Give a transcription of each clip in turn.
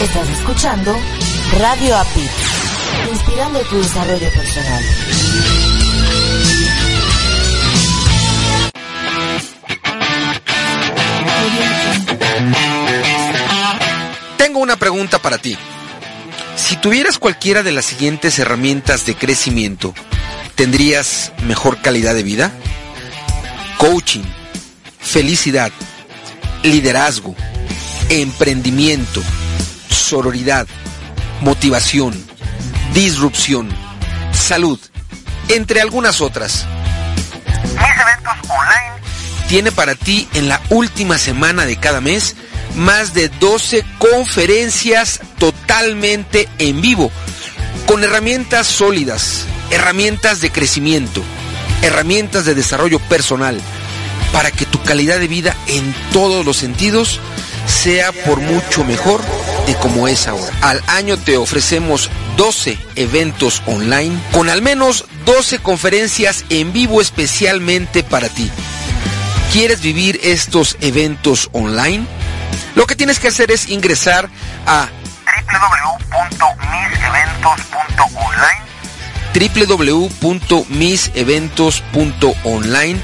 Estás escuchando Radio API, inspirando tu desarrollo personal. Tengo una pregunta para ti. Si tuvieras cualquiera de las siguientes herramientas de crecimiento, ¿tendrías mejor calidad de vida? Coaching, felicidad, liderazgo, emprendimiento, sororidad, motivación, disrupción, salud, entre algunas otras. Mis eventos online Tiene para ti en la última semana de cada mes más de 12 conferencias totalmente en vivo, con herramientas sólidas, herramientas de crecimiento, herramientas de desarrollo personal, para que tu calidad de vida en todos los sentidos sea por mucho mejor de como es ahora. Al año te ofrecemos 12 eventos online con al menos 12 conferencias en vivo especialmente para ti. ¿Quieres vivir estos eventos online? Lo que tienes que hacer es ingresar a www.miseventos.online www.miseventos.online,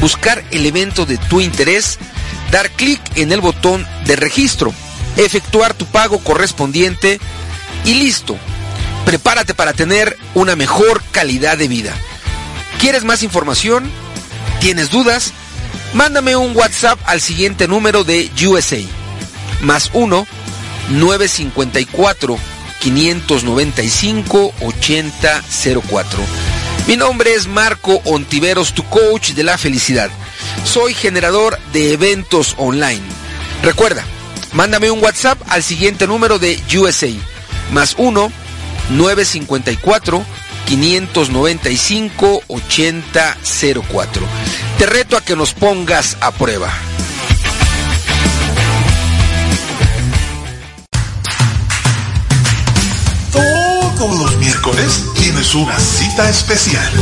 buscar el evento de tu interés, dar clic en el botón de registro, efectuar tu pago correspondiente y listo. Prepárate para tener una mejor calidad de vida. ¿Quieres más información? ¿Tienes dudas? Mándame un WhatsApp al siguiente número de USA. Más 1 954 595 8004. Mi nombre es Marco Ontiveros, tu coach de la felicidad. Soy generador de eventos online. Recuerda, mándame un WhatsApp al siguiente número de USA. Más 1 954 595 8004. Te reto a que nos pongas a prueba. Todos los miércoles tienes una cita especial.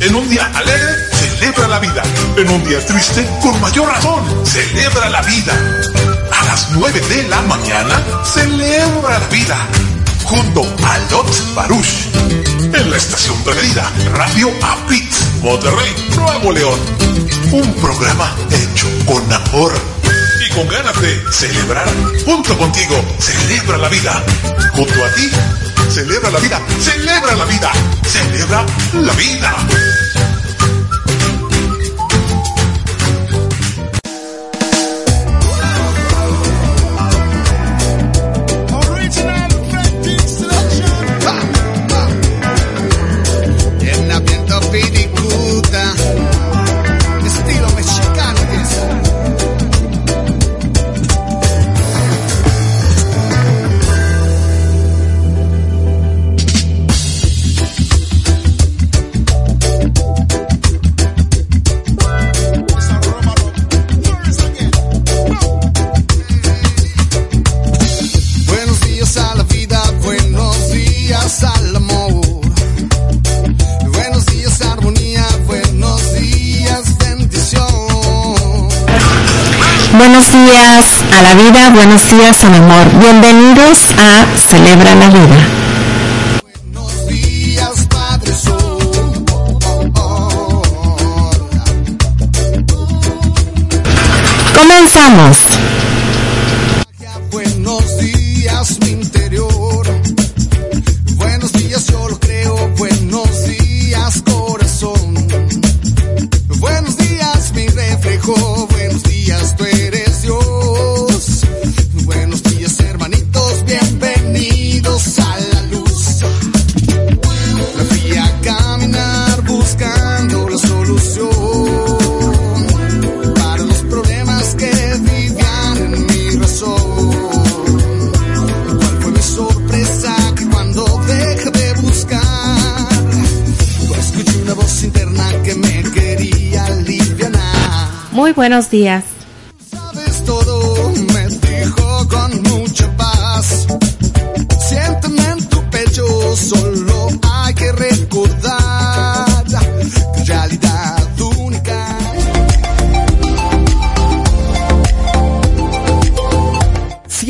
En un día alegre, celebra la vida. En un día triste, con mayor razón, celebra la vida. A las 9 de la mañana, celebra la vida. Junto a Lot Baruch. En la estación preferida, Radio Apit, Monterrey, Nuevo León. Un programa hecho con amor y con ganas de celebrar. Junto contigo, celebra la vida. Junto a ti, celebra la vida. Celebra la vida. Celebra la vida. Días a la vida, buenos días al amor. Bienvenidos a Celebra la Vida. Buenos días, Padre Sol. Comenzamos.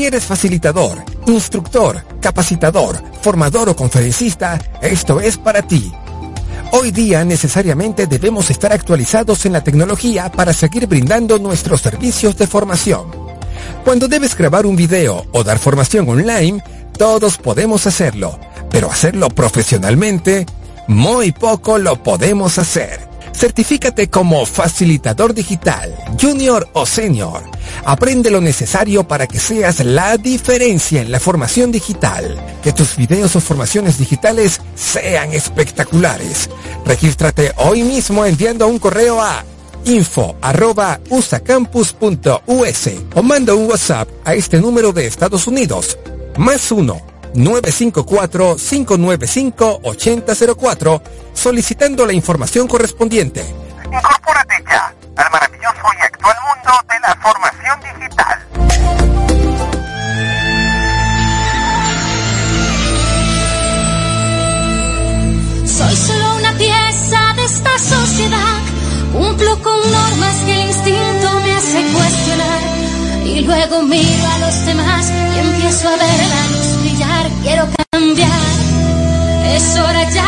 Eres facilitador, instructor, capacitador, formador o conferencista, esto es para ti. Hoy día necesariamente debemos estar actualizados en la tecnología para seguir brindando nuestros servicios de formación. Cuando debes grabar un video o dar formación online, todos podemos hacerlo, pero hacerlo profesionalmente, muy poco lo podemos hacer. Certifícate como facilitador digital, junior o senior. Aprende lo necesario para que seas la diferencia en la formación digital. Que tus videos o formaciones digitales sean espectaculares. Regístrate hoy mismo enviando un correo a info.usacampus.us o manda un WhatsApp a este número de Estados Unidos. Más uno 954-595-8004 solicitando la información correspondiente. Incorpórate ya al maravilloso y actual mundo de la formación digital. Soy solo una pieza de esta sociedad. Cumplo con normas que el instinto me hace cuestionar. Y luego miro a los demás y empiezo a ver la luz Es hora ya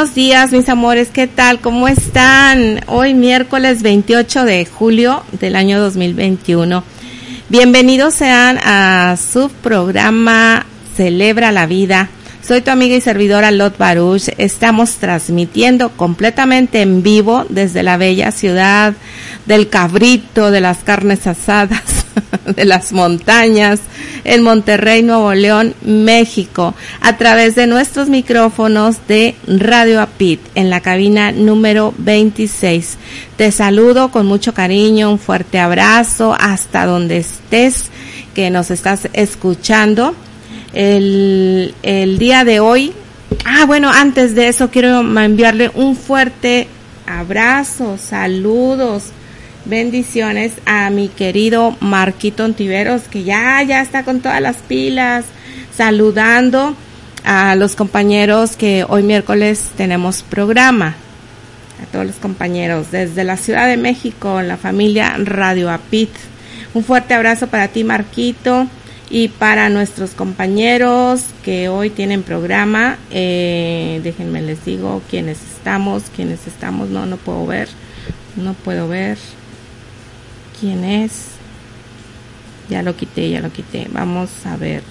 buenos días, mis amores. ¿Qué tal? ¿Cómo están? Hoy miércoles 28 de julio del año 2021. Bienvenidos sean a su programa Celebra la Vida. Soy tu amiga y servidora Lot Baruch. Estamos transmitiendo completamente en vivo desde la bella ciudad del cabrito, de las carnes asadas, de las montañas, en Monterrey, Nuevo León, México, a través de nuestros micrófonos de Radio Apit en la cabina número 26. Te saludo con mucho cariño, un fuerte abrazo hasta donde estés, que nos estás escuchando. El, el día de hoy, ah, bueno, antes de eso quiero enviarle un fuerte abrazo, saludos, bendiciones a mi querido Marquito Ontiveros, que ya, ya está con todas las pilas, saludando a los compañeros que hoy miércoles tenemos programa. A todos los compañeros desde la Ciudad de México, la familia Radio Apit. Un fuerte abrazo para ti, Marquito, y para nuestros compañeros que hoy tienen programa. Eh, déjenme les digo quiénes estamos, quiénes estamos. No, no puedo ver, no puedo ver quién es. Ya lo quité, ya lo quité. Vamos a ver.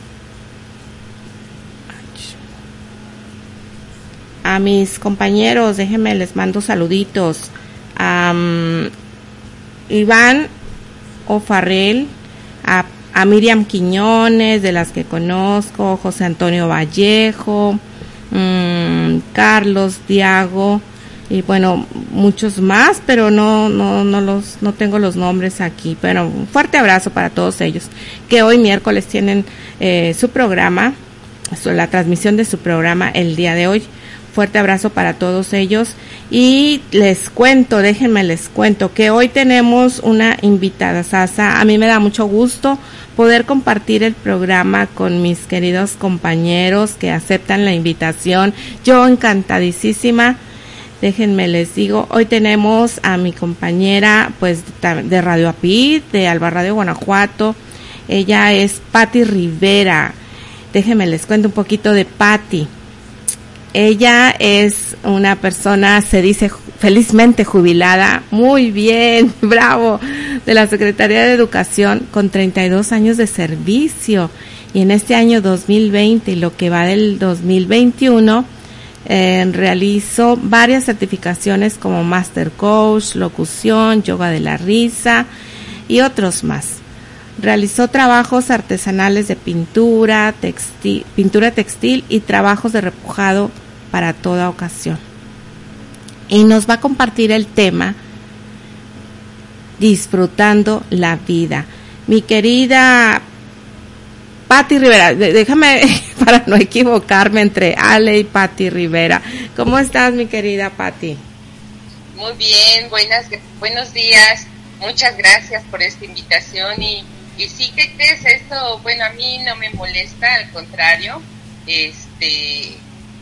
A mis compañeros, déjenme, les mando saluditos. A Iván Ofarrel, a, Miriam Quiñones, de las que conozco, José Antonio Vallejo, mm, Carlos Diago, y bueno, muchos más, pero no, no, no los, no tengo los nombres aquí. Pero un fuerte abrazo para todos ellos, que hoy miércoles tienen eh, su programa, la transmisión de su programa el día de hoy. Fuerte abrazo para todos ellos. Y les cuento, déjenme les cuento, que hoy tenemos una invitada, Sasa. A mí me da mucho gusto poder compartir el programa con mis queridos compañeros que aceptan la invitación. Yo encantadísima Déjenme les digo, hoy tenemos a mi compañera pues de Radio Apid, de Alba Radio Guanajuato. Ella es Patti Rivera. Déjenme les cuento un poquito de Patti. Ella es una persona, se dice felizmente jubilada, muy bien, bravo, de la Secretaría de Educación con 32 años de servicio. Y en este año 2020 y lo que va del 2021, eh, realizó varias certificaciones como Master Coach, Locución, Yoga de la Risa y otros más. Realizó trabajos artesanales de pintura, textil, pintura textil y trabajos de repujado para toda ocasión. Y nos va a compartir el tema Disfrutando la vida. Mi querida Patti Rivera, déjame para no equivocarme entre Ale y Patti Rivera. ¿Cómo estás, mi querida Patti? Muy bien, buenas, buenos días. Muchas gracias por esta invitación y, y sí que es esto, bueno, a mí no me molesta, al contrario, este,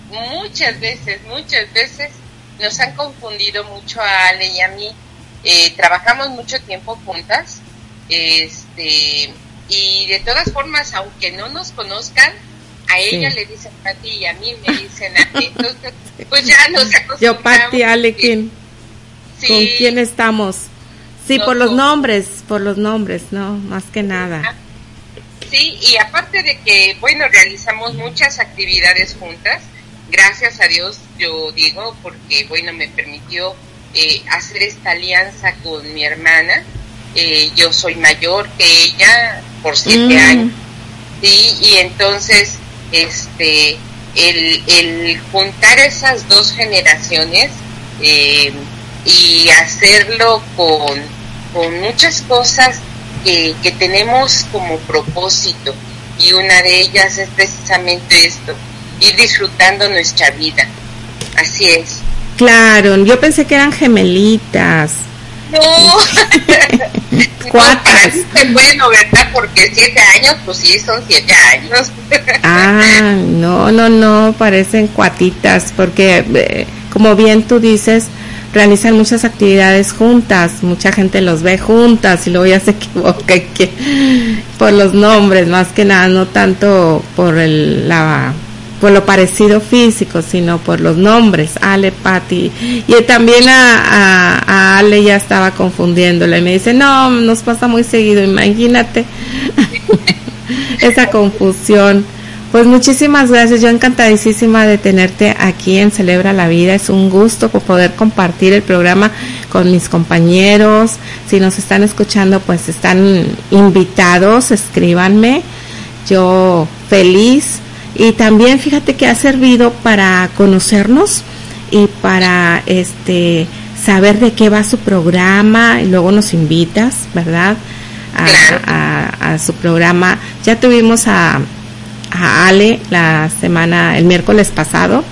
muchas veces, muchas veces nos han confundido mucho a Ale y a mí. Eh, trabajamos mucho tiempo juntas, este, y de todas formas, aunque no nos conozcan, a ella le dicen Pati y a mí me dicen a Entonces, pues ya nos acostumbramos. Yo, Pati, Alequín. ¿Con quién estamos? Sí, por los nombres, por los nombres, ¿no? Más que nada. Sí, y aparte de que, bueno, realizamos muchas actividades juntas, gracias a Dios, yo digo, porque, bueno, me permitió eh, hacer esta alianza con mi hermana. Eh, yo soy mayor que ella por siete Mm. años, ¿sí? Y entonces, este, el, el juntar esas dos generaciones eh, y hacerlo con, con muchas cosas que, que tenemos como propósito y una de ellas es precisamente esto, ir disfrutando nuestra vida. Así es. Claro, yo pensé que eran gemelitas. No, Cuatas. No, bueno, ¿verdad? Porque siete años, pues sí, son siete años. Ah, no, no, no, parecen cuatitas, porque eh, como bien tú dices, realizan muchas actividades juntas, mucha gente los ve juntas y luego ya se equivoca que, por los nombres, más que nada, no tanto por el, la por lo parecido físico, sino por los nombres, Ale, Patti. Y también a, a, a Ale ya estaba confundiéndola y me dice, no, nos pasa muy seguido, imagínate esa confusión. Pues muchísimas gracias, yo encantadísima de tenerte aquí en Celebra la Vida, es un gusto poder compartir el programa con mis compañeros, si nos están escuchando pues están invitados, escríbanme, yo feliz y también fíjate que ha servido para conocernos y para este saber de qué va su programa y luego nos invitas, ¿verdad? A, a, a su programa. Ya tuvimos a, a Ale la semana, el miércoles pasado,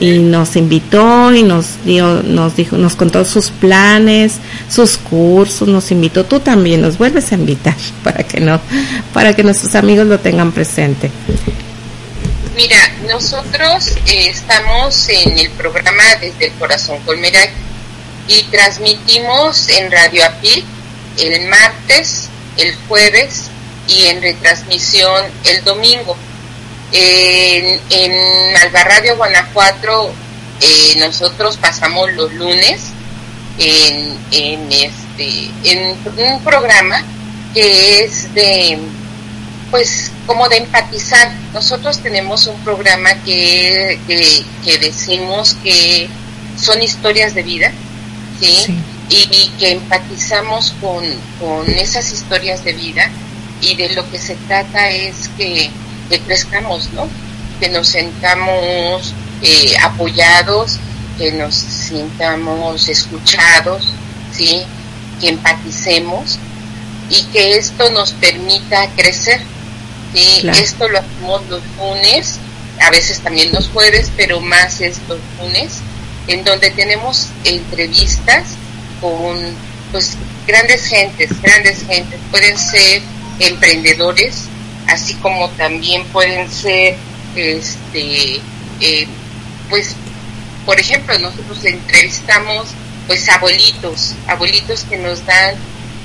y nos invitó y nos dio, nos dijo, nos contó sus planes, sus cursos, nos invitó. Tú también nos vuelves a invitar para que no, para que nuestros amigos lo tengan presente. Mira, nosotros eh, estamos en el programa Desde el Corazón Colmeray y transmitimos en Radio API el martes, el jueves y en retransmisión el domingo. En, en Albarradio, Guanajuato, eh, nosotros pasamos los lunes en, en, este, en un programa que es de, pues, como de empatizar. Nosotros tenemos un programa que, que, que decimos que son historias de vida, ¿sí? sí. Y, y, que empatizamos con, con esas historias de vida y de lo que se trata es que que crezcamos, ¿no? Que nos sentamos eh, apoyados, que nos sintamos escuchados, ¿sí? Que empaticemos y que esto nos permita crecer, ¿sí? Claro. Esto lo hacemos los lunes, a veces también los jueves, pero más es los lunes, en donde tenemos entrevistas con, pues, grandes gentes, grandes gentes, pueden ser emprendedores, así como también pueden ser, este, eh, pues, por ejemplo, nosotros entrevistamos, pues, abuelitos, abuelitos que nos dan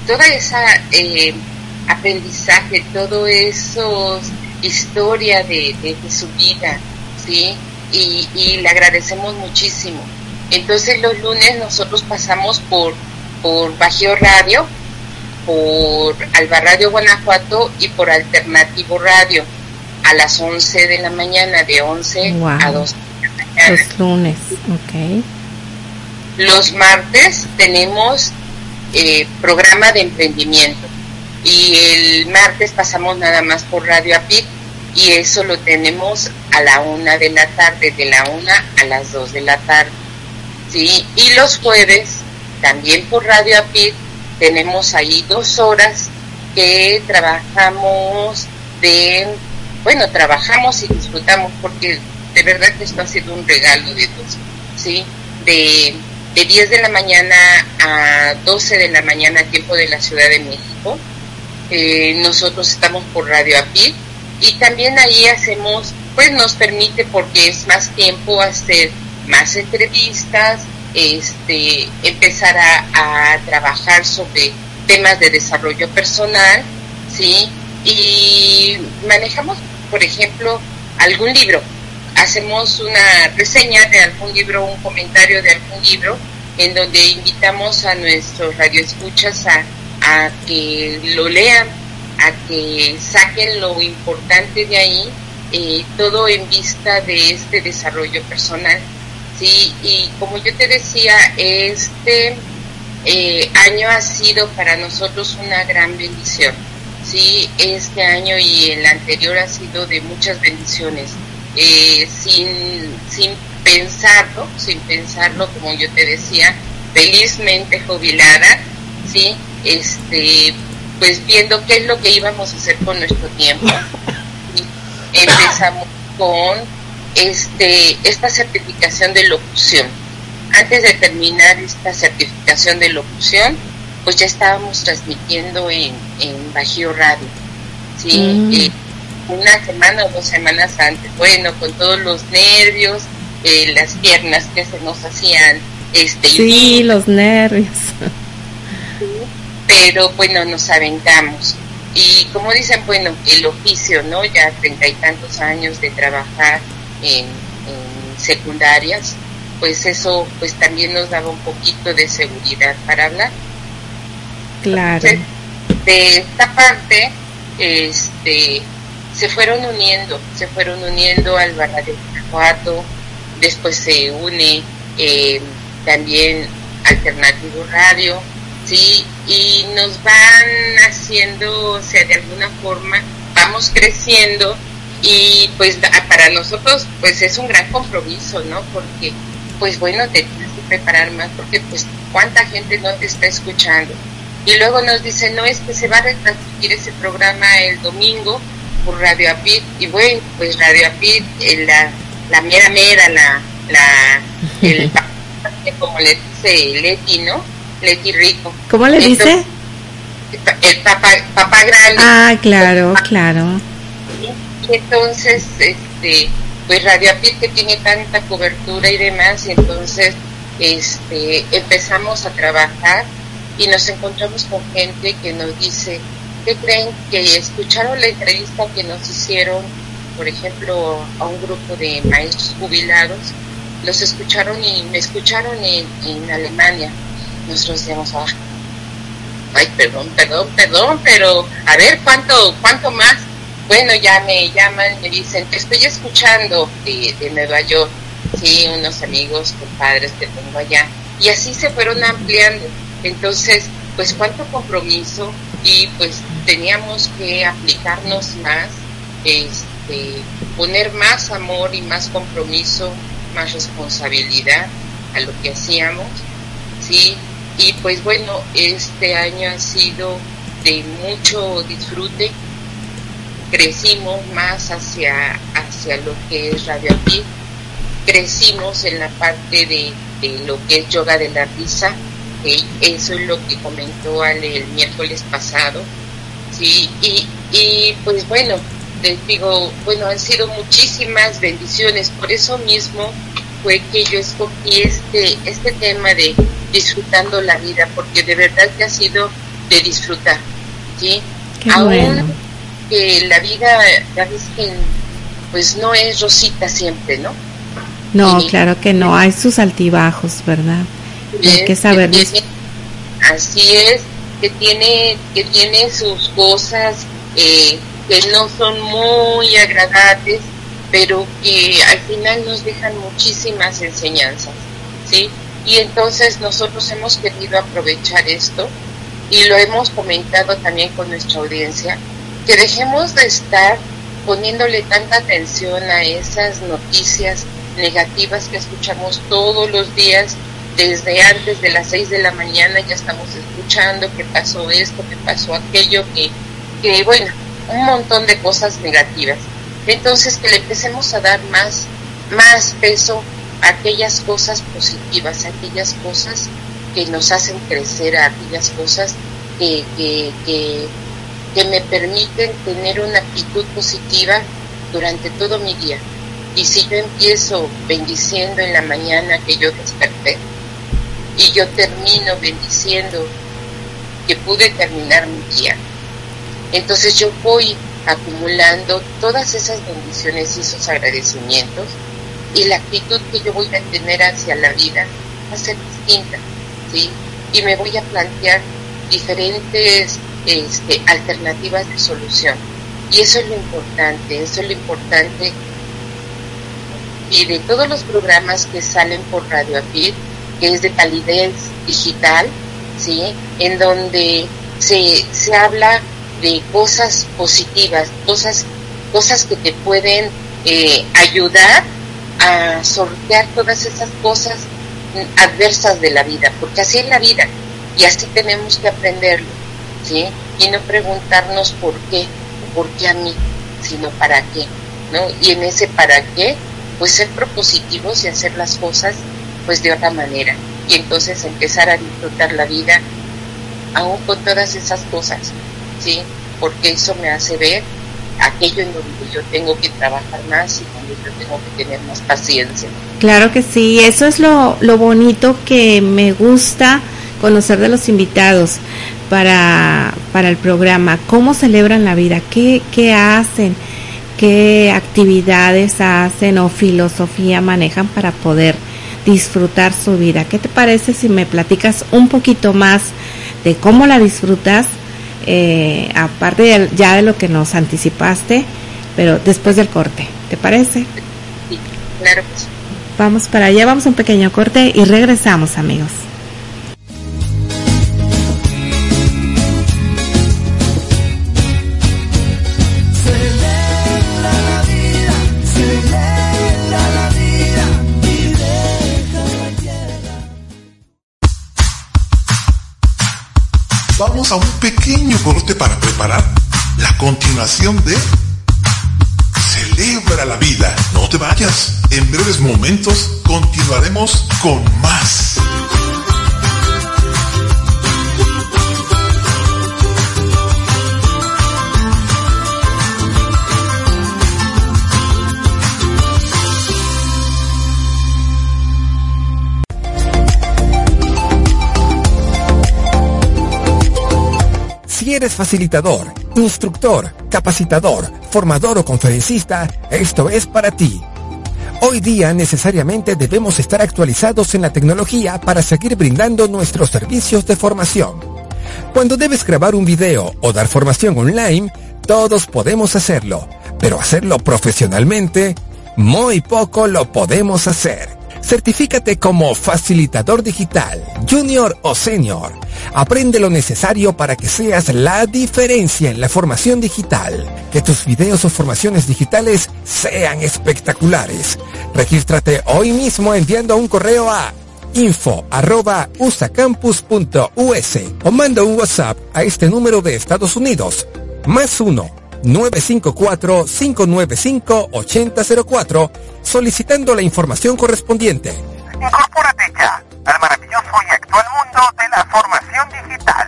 toda esa eh, aprendizaje, todo eso historia de, de, de, su vida, ¿sí? Y, y le agradecemos muchísimo. Entonces los lunes nosotros pasamos por, por Bajío Radio, por Alba Radio Guanajuato y por Alternativo Radio a las 11 de la mañana, de 11 wow. a 2 de la mañana. Los lunes, ok. Los martes tenemos eh, programa de emprendimiento y el martes pasamos nada más por Radio APIC y eso lo tenemos a la una de la tarde, de la una a las 2 de la tarde. ¿sí? Y los jueves también por Radio APIC tenemos ahí dos horas que trabajamos de, bueno, trabajamos y disfrutamos porque de verdad que esto ha sido un regalo de Dios, ¿sí? De, de 10 de la mañana a 12 de la mañana, tiempo de la Ciudad de México. Eh, nosotros estamos por Radio API y también ahí hacemos, pues nos permite porque es más tiempo hacer más entrevistas, este, empezar a, a, trabajar sobre temas de desarrollo personal, ¿sí? Y manejamos, por ejemplo, algún libro, hacemos una reseña de algún libro, un comentario de algún libro, en donde invitamos a nuestros radioescuchas a, a que lo lean, a que saquen lo importante de ahí, eh, todo en vista de este desarrollo personal Sí, y como yo te decía, este eh, año ha sido para nosotros una gran bendición. Sí, este año y el anterior ha sido de muchas bendiciones. Eh, sin, sin pensarlo, sin pensarlo, como yo te decía, felizmente jubilada, sí, este, pues viendo qué es lo que íbamos a hacer con nuestro tiempo. Y empezamos con este, esta certificación de locución. Antes de terminar esta certificación de locución, pues ya estábamos transmitiendo en, en Bajío Radio, ¿sí? Mm. Eh, una semana o dos semanas antes, bueno, con todos los nervios, eh, las piernas que se nos hacían, este... Sí, los nervios. Pero bueno, nos aventamos. Y como dicen, bueno, el oficio, ¿no? Ya treinta y tantos años de trabajar en, en secundarias, pues eso pues también nos daba un poquito de seguridad para hablar. Claro. Entonces, de esta parte, este, se fueron uniendo, se fueron uniendo al Barra de Guanajuato, después se une eh, también Alternativo Radio, sí, y nos van haciendo, o sea, de alguna forma, vamos creciendo y pues para nosotros pues es un gran compromiso, ¿no? Porque pues bueno, te tienes que preparar más porque pues cuánta gente no te está escuchando. Y luego nos dicen, no, es que se va a retransmitir ese programa el domingo por Radio Apid. Y bueno, pues Radio Apid, eh, la, la mera mera, la, la, el, como le dice Leti, ¿no? Leti Rico. ¿Cómo le dice? El papá, papá grande. Ah, claro, claro. Y entonces, este, pues Radio Apit que tiene tanta cobertura y demás, y entonces este, empezamos a trabajar y nos encontramos con gente que nos dice, ¿qué creen? Que escucharon la entrevista que nos hicieron, por ejemplo, a un grupo de maestros jubilados, los escucharon y me escucharon en, en Alemania. Nosotros decíamos, "Ah, ay, perdón, perdón, perdón, pero a ver, ¿cuánto, cuánto más? Bueno, ya me llaman, me dicen, te estoy escuchando de, de Nueva York, sí, unos amigos, compadres que tengo allá. Y así se fueron ampliando. Entonces, pues cuánto compromiso y pues teníamos que aplicarnos más, este, poner más amor y más compromiso, más responsabilidad a lo que hacíamos, sí. Y pues bueno, este año ha sido de mucho disfrute, crecimos más hacia, hacia lo que es Radio Aquí, crecimos en la parte de, de lo que es yoga de la risa, eso es lo que comentó Ale el miércoles pasado, sí, y, y pues bueno, les digo, bueno, han sido muchísimas bendiciones, por eso mismo fue que yo escogí este, este tema de disfrutando la vida, porque de verdad que ha sido de disfrutar, ¿sí? Qué Aún bueno. que la vida, ya ves que pues no es rosita siempre, ¿no? No, claro que no, hay sus altibajos, ¿verdad? Hay que saber así es que tiene que tiene sus cosas eh, que no son muy agradables pero que al final nos dejan muchísimas enseñanzas sí y entonces nosotros hemos querido aprovechar esto y lo hemos comentado también con nuestra audiencia que dejemos de estar poniéndole tanta atención a esas noticias negativas que escuchamos todos los días desde antes de las 6 de la mañana ya estamos escuchando que pasó esto, que pasó aquello, que, que bueno, un montón de cosas negativas. Entonces que le empecemos a dar más, más peso a aquellas cosas positivas, a aquellas cosas que nos hacen crecer, a aquellas cosas que, que, que, que me permiten tener una actitud positiva durante todo mi día. Y si yo empiezo bendiciendo en la mañana que yo desperté, y yo termino bendiciendo que pude terminar mi día. Entonces yo voy acumulando todas esas bendiciones y esos agradecimientos y la actitud que yo voy a tener hacia la vida va a ser distinta, ¿sí? Y me voy a plantear diferentes este, alternativas de solución. Y eso es lo importante, eso es lo importante. Y de todos los programas que salen por Radio que es de calidez digital, ¿sí? En donde se habla de cosas positivas, cosas, cosas que te pueden eh, ayudar a sortear todas esas cosas adversas de la vida, porque así es la vida y así tenemos que aprenderlo, ¿sí? Y no preguntarnos por qué, por qué a mí, sino para qué, ¿no? Y en ese para qué, pues ser propositivos y hacer las cosas pues de otra manera y entonces empezar a disfrutar la vida aún con todas esas cosas, ¿sí? Porque eso me hace ver aquello en donde yo tengo que trabajar más y donde yo tengo que tener más paciencia. Claro que sí, eso es lo, lo bonito que me gusta conocer de los invitados para, para el programa, cómo celebran la vida, qué, qué hacen, qué actividades hacen o filosofía manejan para poder disfrutar su vida. ¿Qué te parece si me platicas un poquito más de cómo la disfrutas, eh, aparte ya de lo que nos anticipaste, pero después del corte? ¿Te parece? Sí, claro Vamos para allá, vamos a un pequeño corte y regresamos amigos. Vamos a un pequeño corte para preparar la continuación de Celebra la vida. No te vayas. En breves momentos continuaremos con más. Eres facilitador, instructor, capacitador, formador o conferencista, esto es para ti. Hoy día necesariamente debemos estar actualizados en la tecnología para seguir brindando nuestros servicios de formación. Cuando debes grabar un video o dar formación online, todos podemos hacerlo, pero hacerlo profesionalmente, muy poco lo podemos hacer. Certifícate como facilitador digital, junior o senior. Aprende lo necesario para que seas la diferencia en la formación digital. Que tus videos o formaciones digitales sean espectaculares. Regístrate hoy mismo enviando un correo a info@usacampus.us o manda un WhatsApp a este número de Estados Unidos. Más uno 954-595-8004 solicitando la información correspondiente. Incorpórate ya al maravilloso y actual mundo de la formación digital.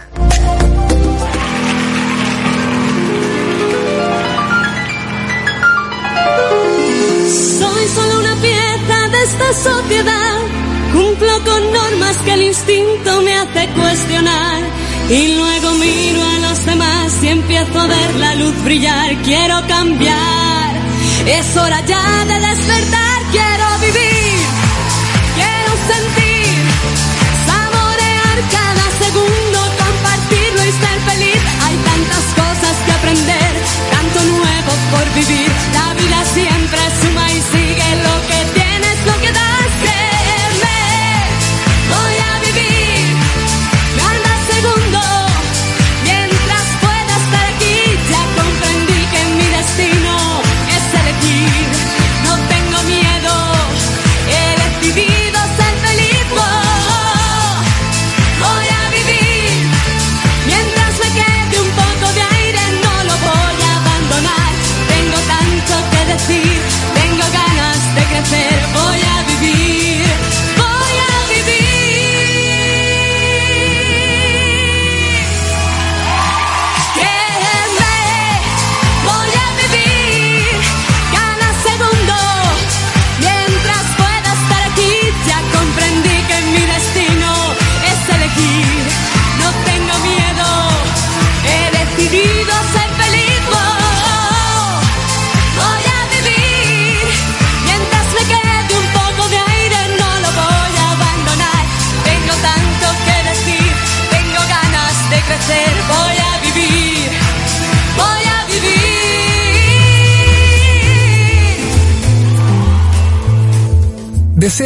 Soy solo una pieza de esta sociedad. Cumplo con normas que el instinto me hace cuestionar. Y luego miro a los demás y empiezo a ver la luz brillar. Quiero cambiar. Es hora ya de despertar. Quiero vivir. Quiero sentir. Saborear cada segundo. Compartirlo y ser feliz. Hay tantas cosas que aprender. Tanto nuevo por vivir. La vida siempre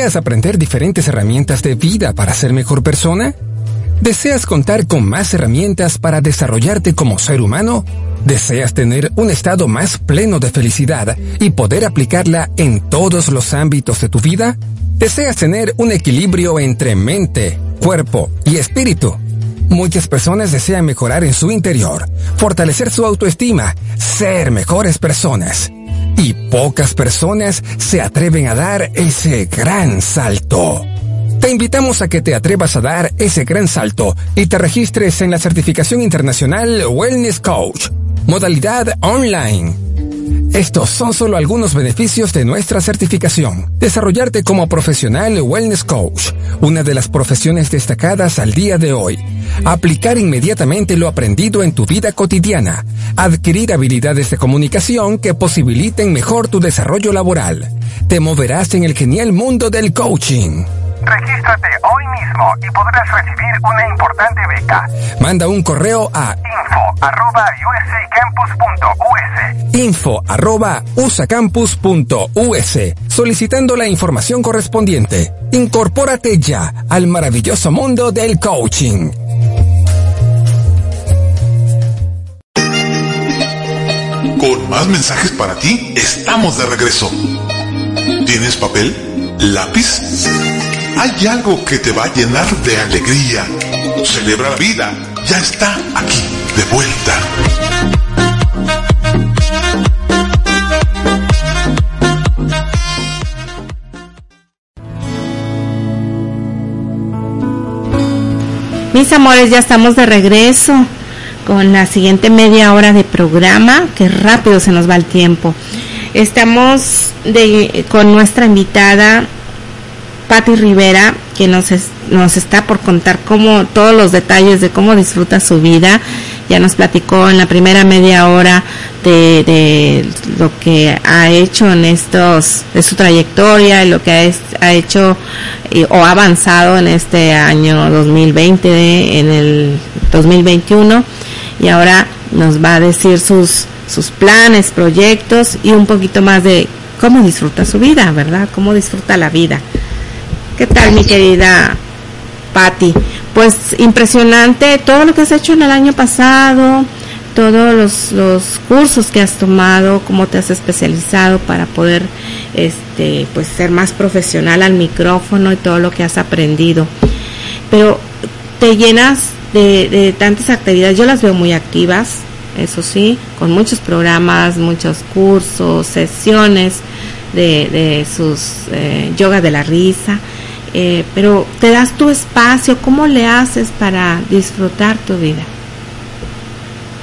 ¿Deseas aprender diferentes herramientas de vida para ser mejor persona? ¿Deseas contar con más herramientas para desarrollarte como ser humano? ¿Deseas tener un estado más pleno de felicidad y poder aplicarla en todos los ámbitos de tu vida? ¿Deseas tener un equilibrio entre mente, cuerpo y espíritu? Muchas personas desean mejorar en su interior, fortalecer su autoestima, ser mejores personas. Y pocas personas se atreven a dar ese gran salto. Te invitamos a que te atrevas a dar ese gran salto y te registres en la certificación internacional Wellness Coach, modalidad online. Estos son solo algunos beneficios de nuestra certificación. Desarrollarte como profesional wellness coach, una de las profesiones destacadas al día de hoy. Aplicar inmediatamente lo aprendido en tu vida cotidiana. Adquirir habilidades de comunicación que posibiliten mejor tu desarrollo laboral. Te moverás en el genial mundo del coaching. Regístrate mismo y podrás recibir una importante beca. Manda un correo a info.usacampus.us info arroba usacampus.us solicitando la información correspondiente. Incorpórate ya al maravilloso mundo del coaching. Con más mensajes para ti, estamos de regreso. ¿Tienes papel? ¿Lápiz? Hay algo que te va a llenar de alegría. Celebra la vida. Ya está aquí, de vuelta. Mis amores, ya estamos de regreso con la siguiente media hora de programa, que rápido se nos va el tiempo. Estamos con nuestra invitada Patti Rivera, que nos, es- nos está por contar cómo todos los detalles de cómo disfruta su vida. Ya nos platicó en la primera media hora de, de lo que ha hecho en estos, de su trayectoria y lo que ha, hecho o ha avanzado en este año 2020, de- en el 2021. Y ahora nos va a decir sus, sus planes, proyectos y un poquito más de cómo disfruta su vida, ¿verdad? Cómo disfruta la vida. ¿Qué tal, mi querida Patti? Pues impresionante todo lo que has hecho en el año pasado, todos los, cursos que has tomado, cómo te has especializado para poder este pues ser más profesional al micrófono y todo lo que has aprendido. Pero te llenas de, de tantas actividades, yo las veo muy activas, eso sí, con muchos programas, muchos cursos, sesiones de, de sus eh, yoga de la risa, eh, pero te das tu espacio, ¿cómo le haces para disfrutar tu vida?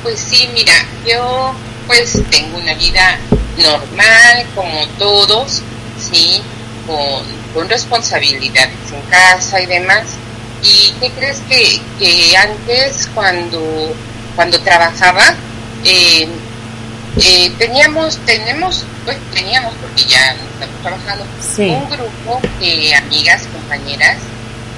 Pues sí, mira, yo pues tengo una vida normal como todos, sí, con, con responsabilidades en casa y demás. ¿Y qué crees que, que antes cuando, cuando trabajaba eh, eh, teníamos, tenemos, pues teníamos porque ya estamos trabajando, Sí. un grupo de amigas, compañeras,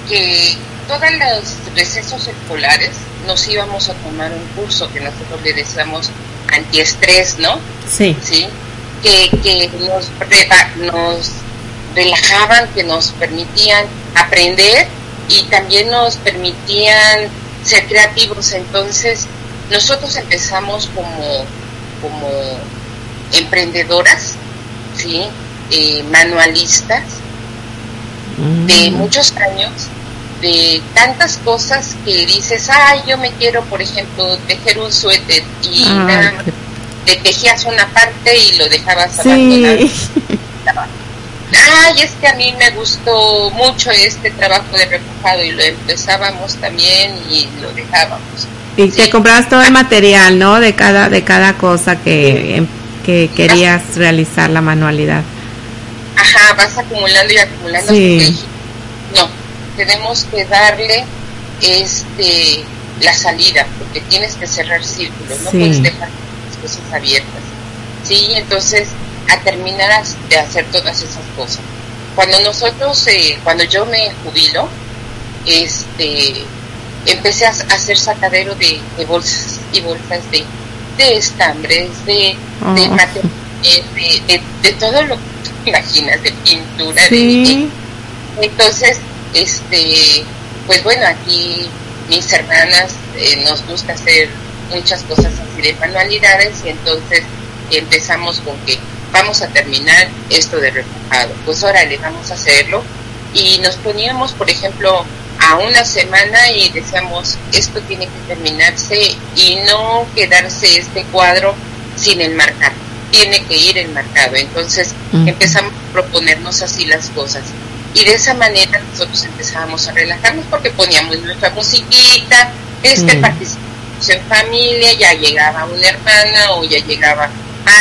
que todos los recesos escolares nos íbamos a tomar un curso que nosotros le decíamos antiestrés, ¿no? Sí, ¿Sí? Que, que nos, nos relajaban, que nos permitían aprender y también nos permitían ser creativos. Entonces, nosotros empezamos como, como emprendedoras, ¿sí? Eh, manualistas, de muchos años, de tantas cosas que dices, ay, yo me quiero, por ejemplo, tejer un suéter y Ay, nada más te tejías una parte y lo dejabas abandonado. sí, Ay, es que a mí me gustó mucho este trabajo de repujado y lo empezábamos también y lo dejábamos. Y te comprabas todo el material, ¿no? De cada, de cada cosa que, em, que querías realizar la manualidad. Ajá, vas acumulando y acumulando. Sí. No, tenemos que darle este la salida, porque tienes que cerrar círculos, no Sí. puedes dejar las cosas abiertas. Sí, entonces a terminar de hacer todas esas cosas. Cuando nosotros, eh, cuando yo me jubilo, este, empecé a hacer sacadero de, de bolsas y bolsas de, de estambres, de, Oh. de, de, de todo lo que tú imaginas, de pintura, de, entonces, este, pues bueno, aquí mis hermanas eh, nos gusta hacer muchas cosas así de manualidades y entonces empezamos con que vamos a terminar esto de repujado. Pues órale, vamos a hacerlo. Y nos poníamos, por ejemplo, a una semana y decíamos, esto tiene que terminarse y no quedarse este cuadro sin enmarcar. Tiene que ir enmarcado. Entonces empezamos a proponernos así las cosas. Y de esa manera nosotros empezábamos a relajarnos porque poníamos nuestra musiquita, este, Mm. participamos en familia, ya llegaba una hermana o ya llegaba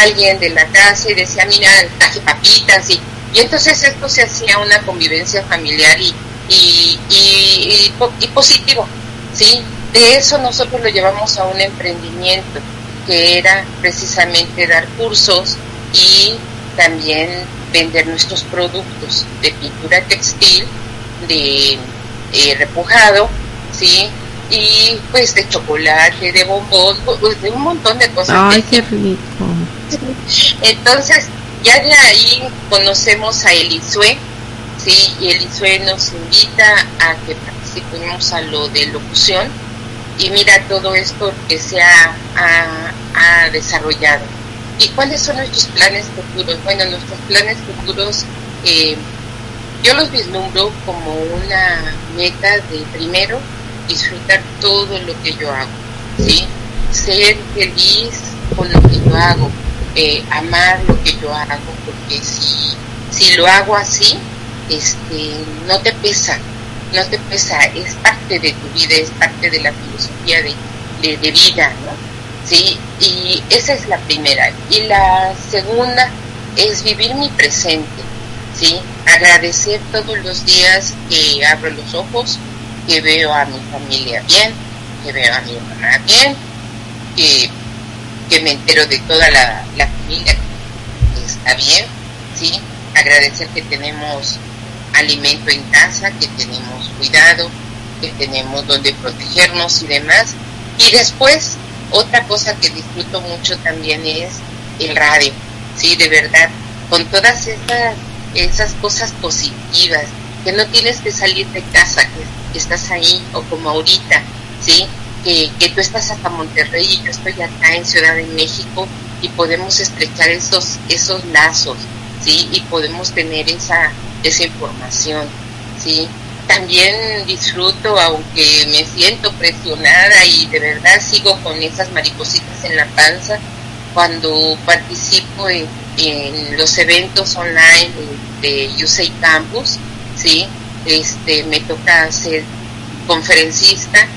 alguien de la casa y decía, mira, traje papitas y, y entonces esto se hacía una convivencia familiar y, y, y, y positivo, ¿sí? De eso nosotros lo llevamos a un emprendimiento que era precisamente dar cursos y también vender nuestros productos de pintura textil, de eh, repujado, ¿sí? Y pues de chocolate, de bombón, pues, de un montón de cosas. Ay, qué rico. Entonces, ya de ahí conocemos a Elisue, ¿sí? Y Elisue nos invita a que participemos a lo de locución y mira todo esto que se ha, ha, desarrollado. ¿Y cuáles son nuestros planes futuros? Bueno, nuestros planes futuros eh, yo los vislumbro como una meta de primero disfrutar todo lo que yo hago, ¿sí? Ser feliz con lo que yo hago, eh, amar lo que yo hago, porque si, si lo hago así, este, no te pesa, no te pesa, es parte de tu vida, es parte de la filosofía de, de, vida, ¿no? Sí, y esa es la primera. Y la segunda es vivir mi presente, ¿sí? Agradecer todos los días que abro los ojos, que veo a mi familia bien, que veo a mi mamá bien, que, que me entero de toda la, la familia que está bien, ¿sí? Agradecer que tenemos alimento en casa, que tenemos cuidado, que tenemos donde protegernos y demás. Y después, otra cosa que disfruto mucho también es el radio, sí, de verdad, con todas esas, esas cosas positivas, que no tienes que salir de casa, que, estás ahí, o como ahorita, sí, que, que tú estás hasta Monterrey y yo estoy acá en Ciudad de México y podemos estrechar esos, esos lazos, sí, y podemos tener esa, esa información, ¿sí? También disfruto, aunque me siento presionada y de verdad sigo con esas maripositas en la panza, cuando participo en, los eventos online de, de Campus, ¿sí? Este, me toca ser conferencista,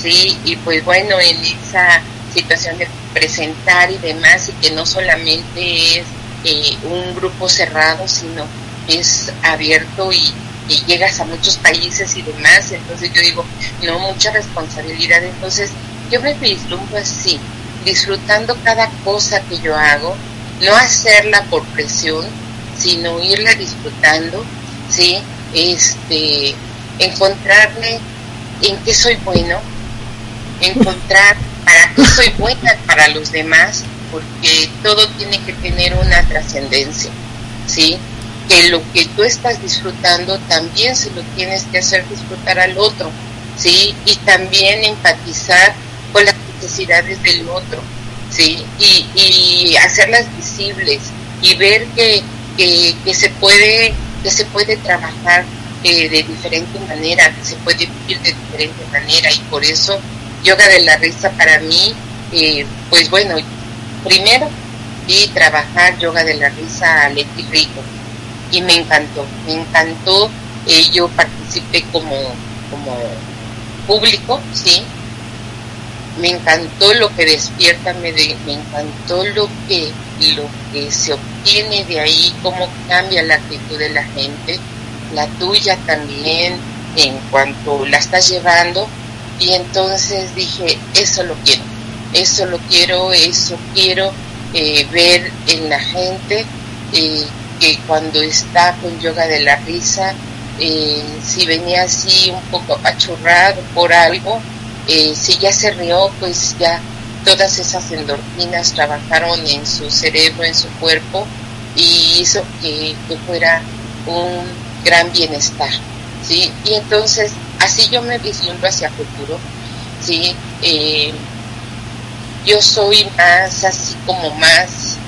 ¿sí? Y pues bueno, en esa situación de presentar y demás, y que no solamente es eh, un grupo cerrado, sino es abierto y, llegas a muchos países y demás, entonces yo digo, no, mucha responsabilidad, entonces yo me vislumbro así, disfrutando cada cosa que yo hago, no hacerla por presión, sino irla disfrutando, ¿sí? Este, encontrarme en qué soy bueno, encontrar para qué soy buena para los demás, porque todo tiene que tener una trascendencia, ¿sí? Que lo que tú estás disfrutando también se lo tienes que hacer disfrutar al otro, ¿sí? Y también empatizar con las necesidades del otro, ¿sí? Y, y hacerlas visibles y ver que, que, se puede que se puede trabajar eh, de diferente manera, que se puede vivir de diferente manera y por eso yoga de la risa para mí, eh, pues bueno, primero y trabajar yoga de la risa a Leti Rico, y me encantó, me encantó. Eh, yo participé como, como público, sí. Me encantó lo que despierta, me, me encantó lo que, lo que se obtiene de ahí, cómo cambia la actitud de la gente, la tuya también, en cuanto la estás llevando. Y entonces dije, eso lo quiero, eso lo quiero, eso quiero eh, ver en la gente. Eh, que cuando está con yoga de la risa, eh, si venía así un poco apachurrado por algo, eh, si ya se rió, pues ya todas esas endorfinas trabajaron en su cerebro, en su cuerpo y hizo que, fuera un gran bienestar, ¿sí? Y entonces, así yo me vislumbro hacia futuro, ¿sí? Eh, yo soy más así como más,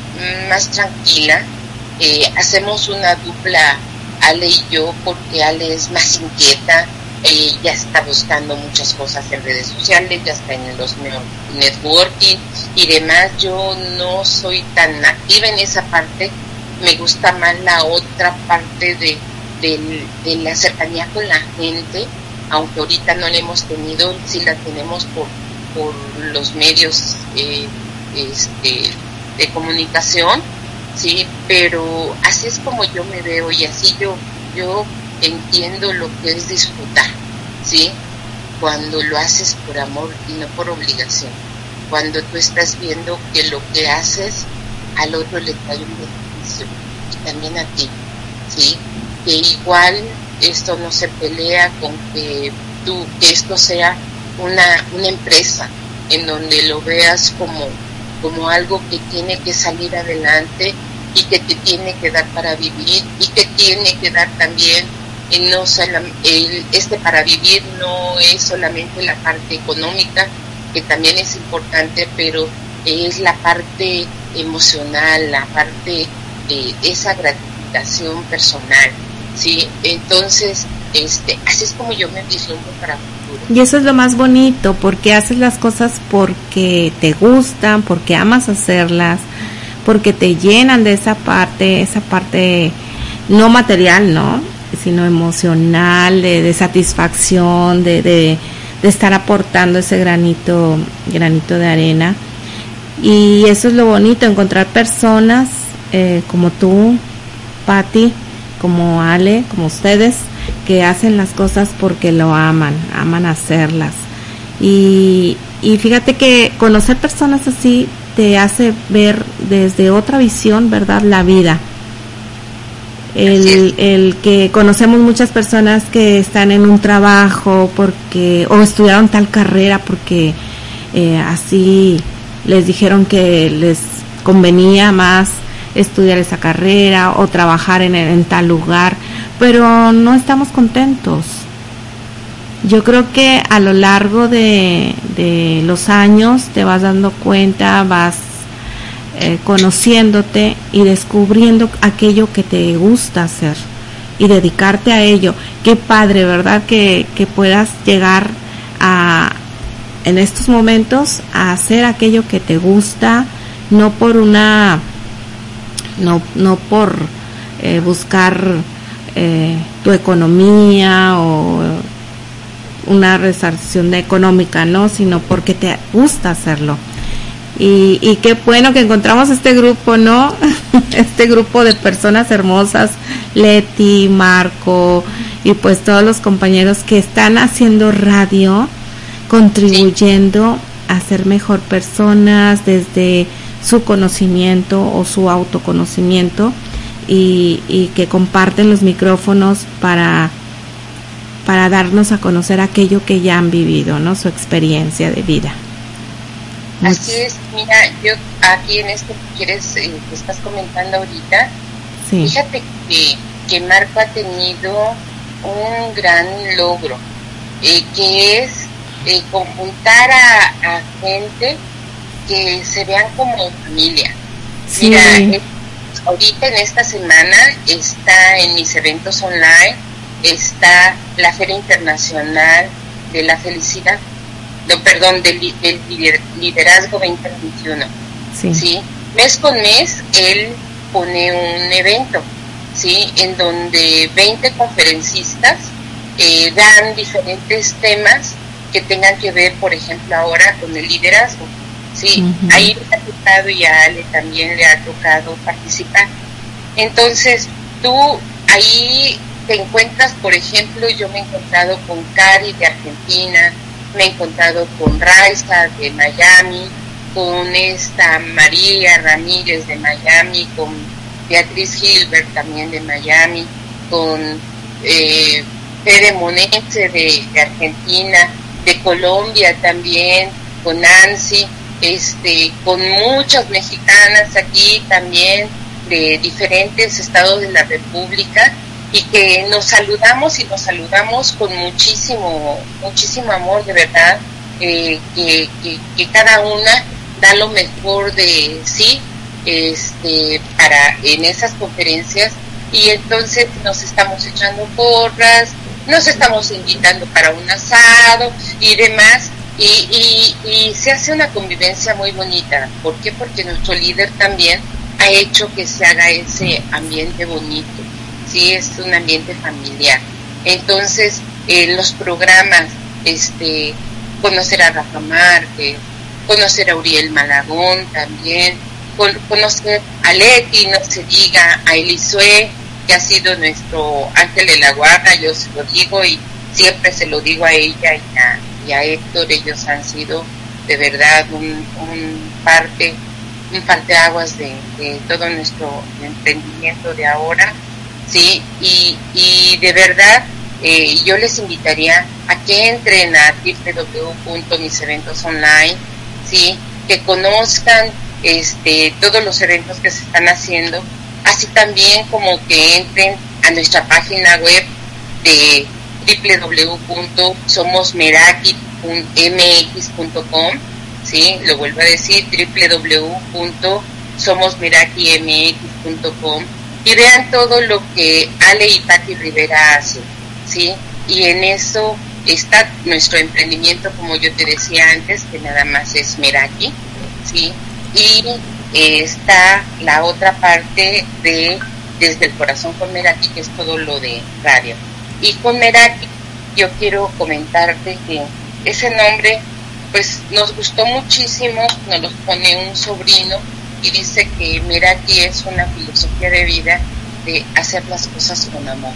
más tranquila, eh, hacemos una dupla Ale y yo porque Ale es más inquieta, ella está buscando muchas cosas en redes sociales, ya está en los networking y demás. Yo no soy tan activa en esa parte, me gusta más la otra parte de, de, la cercanía con la gente, aunque ahorita no la hemos tenido, sí la tenemos por, por los medios eh, este, de comunicación, sí, pero así es como yo me veo y así yo, yo entiendo lo que es disfrutar, sí, cuando lo haces por amor y no por obligación, cuando tú estás viendo que lo que haces al otro le trae un beneficio y también a ti, sí, que igual esto no se pelea con que tú, que esto sea una, una empresa en donde lo veas como, como algo que tiene que salir adelante y que te tiene que dar para vivir y que tiene que dar también y no el, este para vivir no es solamente la parte económica que también es importante pero es la parte emocional la parte de esa gratificación personal sí entonces este así es como yo me vislumbro para y eso es lo más bonito porque haces las cosas porque te gustan porque amas hacerlas porque te llenan de esa parte, esa parte no material, ¿no? Sino emocional, de, satisfacción, de, de, estar aportando ese granito, granito de arena. Y eso es lo bonito, encontrar personas eh, como tú, Patti, como Ale, como ustedes, que hacen las cosas porque lo aman, aman hacerlas. Y, y fíjate que conocer personas así te hace ver desde otra visión, ¿verdad? La vida. El, el, que conocemos muchas personas que están en un trabajo porque o estudiaron tal carrera porque eh, así les dijeron que les convenía más estudiar esa carrera o trabajar en, en tal lugar, pero no estamos contentos. Yo creo que a lo largo de, los años te vas dando cuenta, vas eh, conociéndote y descubriendo aquello que te gusta hacer y dedicarte a ello. Qué padre, ¿verdad? Que, que puedas llegar a, en estos momentos, a hacer aquello que te gusta, no por una, no, no por eh, buscar eh, tu economía o una resarcción económica, ¿no? Sino porque te gusta hacerlo. Y, qué bueno que encontramos este grupo, ¿no? este grupo de personas hermosas, Leti, Marco y pues todos los compañeros que están haciendo radio, contribuyendo a ser mejor personas desde su conocimiento o su autoconocimiento y que comparten los micrófonos para para darnos a conocer aquello que ya han vivido, ¿no? Su experiencia de vida. Así es, mira, yo aquí en esto que quieres, eh, que estás comentando ahorita, fíjate que, que Marco ha tenido un gran logro, eh, que es eh, conjuntar a, gente que se vean como familia. Mira, ahorita en esta semana está en mis eventos online está la Feria Internacional de la Felicidad, no, perdón, del, Liderazgo 2021. Sí. sí. Mes con mes él pone un evento, ¿sí? En donde 20 conferencistas eh, dan diferentes temas que tengan que ver, por ejemplo, ahora con el liderazgo. Sí, ahí le ha tocado y a Ale también le ha tocado participar. Entonces, tú ahí te encuentras, por ejemplo, yo me he encontrado con Cari de Argentina, me he encontrado con Raiza de Miami, con esta María Ramírez de Miami, con Beatriz Gilbert también de Miami, con eh, Fede Monense de, de, Argentina, de Colombia también, con Nancy, este, con muchas mexicanas aquí también de diferentes estados de la República y que nos saludamos y nos saludamos con muchísimo, muchísimo amor, de verdad, eh, que, que, cada una da lo mejor de sí este, para en esas conferencias y entonces nos estamos echando porras, nos estamos invitando para un asado y demás. Y, y, y se hace una convivencia muy bonita. ¿Por qué? Porque nuestro líder también ha hecho que se haga ese ambiente bonito sí es un ambiente familiar. Entonces, eh, los programas, este, conocer a Rafa Márquez, conocer a Uriel Malagón también, conocer a Leti, no se diga a Elisue, que ha sido nuestro ángel de la guarda, yo se lo digo y siempre se lo digo a ella y a, y a Héctor, ellos han sido de verdad un, un parte, un parteaguas de, de todo nuestro emprendimiento de ahora, sí, y, y de verdad eh, yo les invitaría a que entren a www.miseventosonline, sí, que conozcan este todos los eventos que se están haciendo, así también como que entren a nuestra página web de www.somosmeraki.mx.com, sí, lo vuelvo a decir, www.somosmerakimx.com y vean todo lo que Ale y Patti Rivera hacen, sí, y en eso está nuestro emprendimiento, como yo te decía antes, que nada más es Meraki, sí, y eh, está la otra parte de Desde el Corazón con Meraki, que es todo lo de radio. Y con Meraki yo quiero comentarte que ese nombre pues nos gustó muchísimo, nos lo pone un sobrino y dice que Meraki es una filosofía de vida de hacer las cosas con amor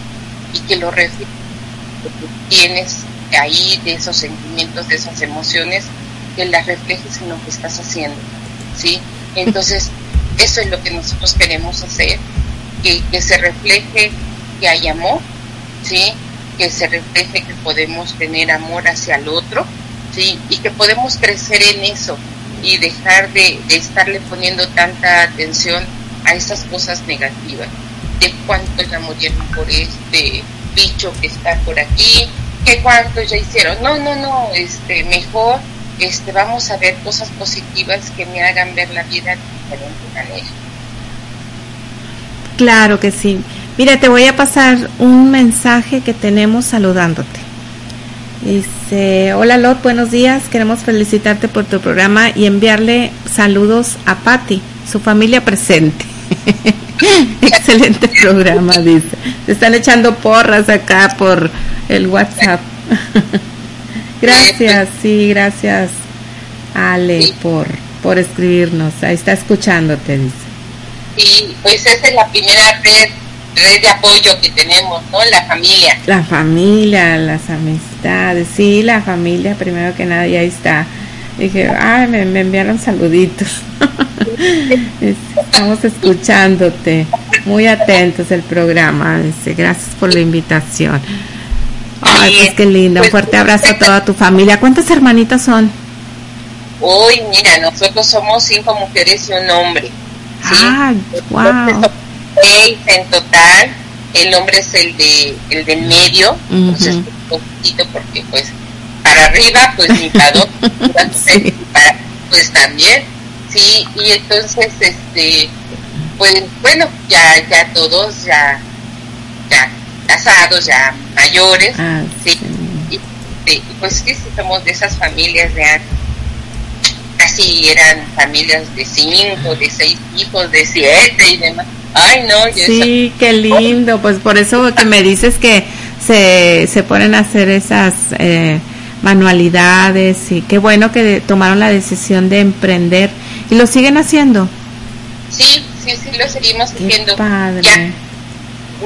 y que lo refleja tienes ahí de esos sentimientos, de esas emociones, que las reflejes en lo que estás haciendo, ¿sí? Entonces, eso es lo que nosotros queremos hacer, que, que se refleje que hay amor, ¿sí? Que se refleje que podemos tener amor hacia el otro, ¿sí? Y que podemos crecer en eso y dejar de, estarle poniendo tanta atención a esas cosas negativas, de cuánto ya murieron por este bicho que está por aquí, que cuánto ya hicieron. No, no, no, este, mejor este, vamos a ver cosas positivas que me hagan ver la vida de diferente manera. Claro que sí. Mira, te voy a pasar un mensaje que tenemos saludándote. Dice, hola Lot, buenos días. Queremos felicitarte por tu programa y enviarle saludos a Patti, su familia presente. Excelente programa, dice. Se están echando porras acá por el WhatsApp. gracias, sí, gracias Ale por, por escribirnos. Ahí está escuchándote, dice. Y pues esa es la primera red, red de apoyo que tenemos, ¿no? La familia. La familia, las amistades, sí, la familia, primero que nada, y ahí está. Dije, ay, me, me enviaron saluditos. Estamos escuchándote, muy atentos el programa. Dice, gracias por la invitación. Ay, pues qué lindo. Un fuerte abrazo a toda tu familia. ¿Cuántas hermanitas son? Uy, mira, nosotros somos cinco mujeres y un hombre. ¿sí? Ah, wow. Seis en total. El hombre es el de el del medio, entonces un poquito porque pues para arriba pues ni para dos, Sí. para- pues también, sí, y entonces este pues bueno, ya ya todos ya ya casados, ya mayores, Ah, sí, y, y, pues sí, sí, somos de esas familias de antes. Casi eran familias de cinco, de seis hijos, de siete y demás. Ay, no, yo Sí, qué lindo. Pues por eso que me dices que se, se ponen a hacer esas eh, manualidades y qué bueno que tomaron la decisión de emprender y lo siguen haciendo. sí, sí, sí, lo seguimos Qué haciendo. padre. Ya,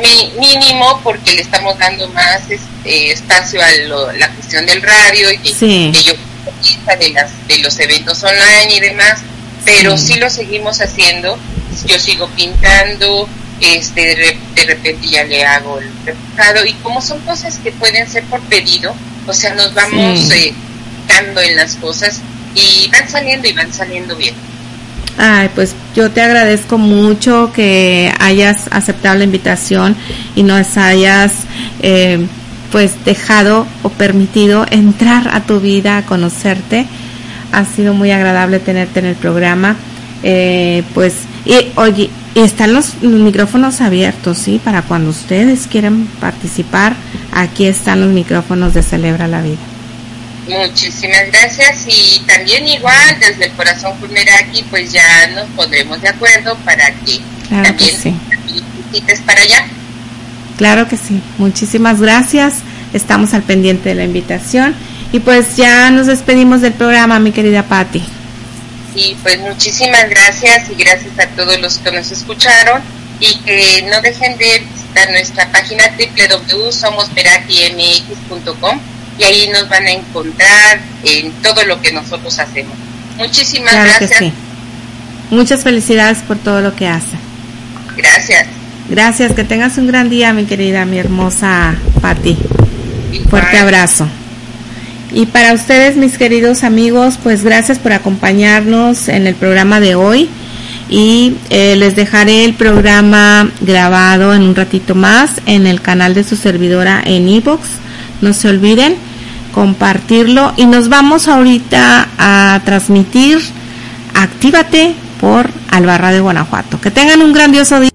mi, mínimo porque le estamos dando más este, espacio a lo- la cuestión del radio y Sí. yo de las de los eventos online y demás pero Sí. lo seguimos haciendo yo sigo pintando este de, re- de repente ya le hago el repujado y como son cosas que pueden ser por pedido o sea nos vamos Sí. eh, dando en las cosas y van saliendo y van saliendo bien Ay, pues yo te agradezco mucho que hayas aceptado la invitación y nos hayas eh, pues dejado o permitido entrar a tu vida, a conocerte. Ha sido muy agradable tenerte en el programa. Eh, pues, y oye, están los, los micrófonos abiertos, ¿sí? Para cuando ustedes quieran participar, aquí están los micrófonos de Celebra la Vida. Muchísimas gracias y también igual desde el corazón aquí pues ya nos pondremos de acuerdo para que Claro que también sí. visites para allá. Claro que sí. Muchísimas gracias. Estamos al pendiente de la invitación. Y pues ya nos despedimos del programa, mi querida Patti. Y pues muchísimas gracias y gracias a todos los que nos escucharon y que no dejen de visitar nuestra página www.somosveratimx.com y ahí nos van a encontrar en todo lo que nosotros hacemos. Muchísimas Claro que gracias. sí. Muchas felicidades por todo lo que hace. Gracias. Gracias, que tengas un gran día, mi querida, mi hermosa Patti. Fuerte abrazo. Y para ustedes, mis queridos amigos, pues gracias por acompañarnos en el programa de hoy. Y eh, les dejaré el programa grabado en un ratito más en el canal de su servidora en iVoox. No se olviden compartirlo. Y nos vamos ahorita a transmitir Actívate por Albarra de Guanajuato. Que tengan un grandioso día.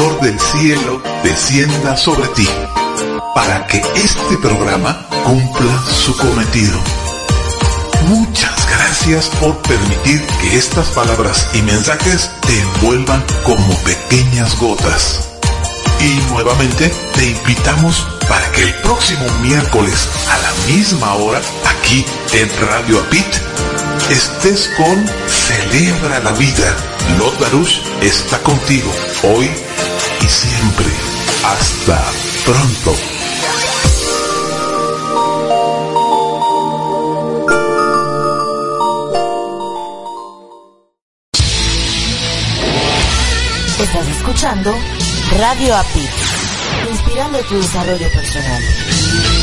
Del cielo descienda sobre ti, para que este programa cumpla su cometido. Muchas gracias por permitir que estas palabras y mensajes te envuelvan como pequeñas gotas. Y nuevamente te invitamos para que el próximo miércoles a la misma hora, aquí en Radio Apit, estés con Celebra la Vida. Lot Baruch está contigo hoy y siempre. Hasta pronto. Estás escuchando Radio API, inspirando tu desarrollo personal.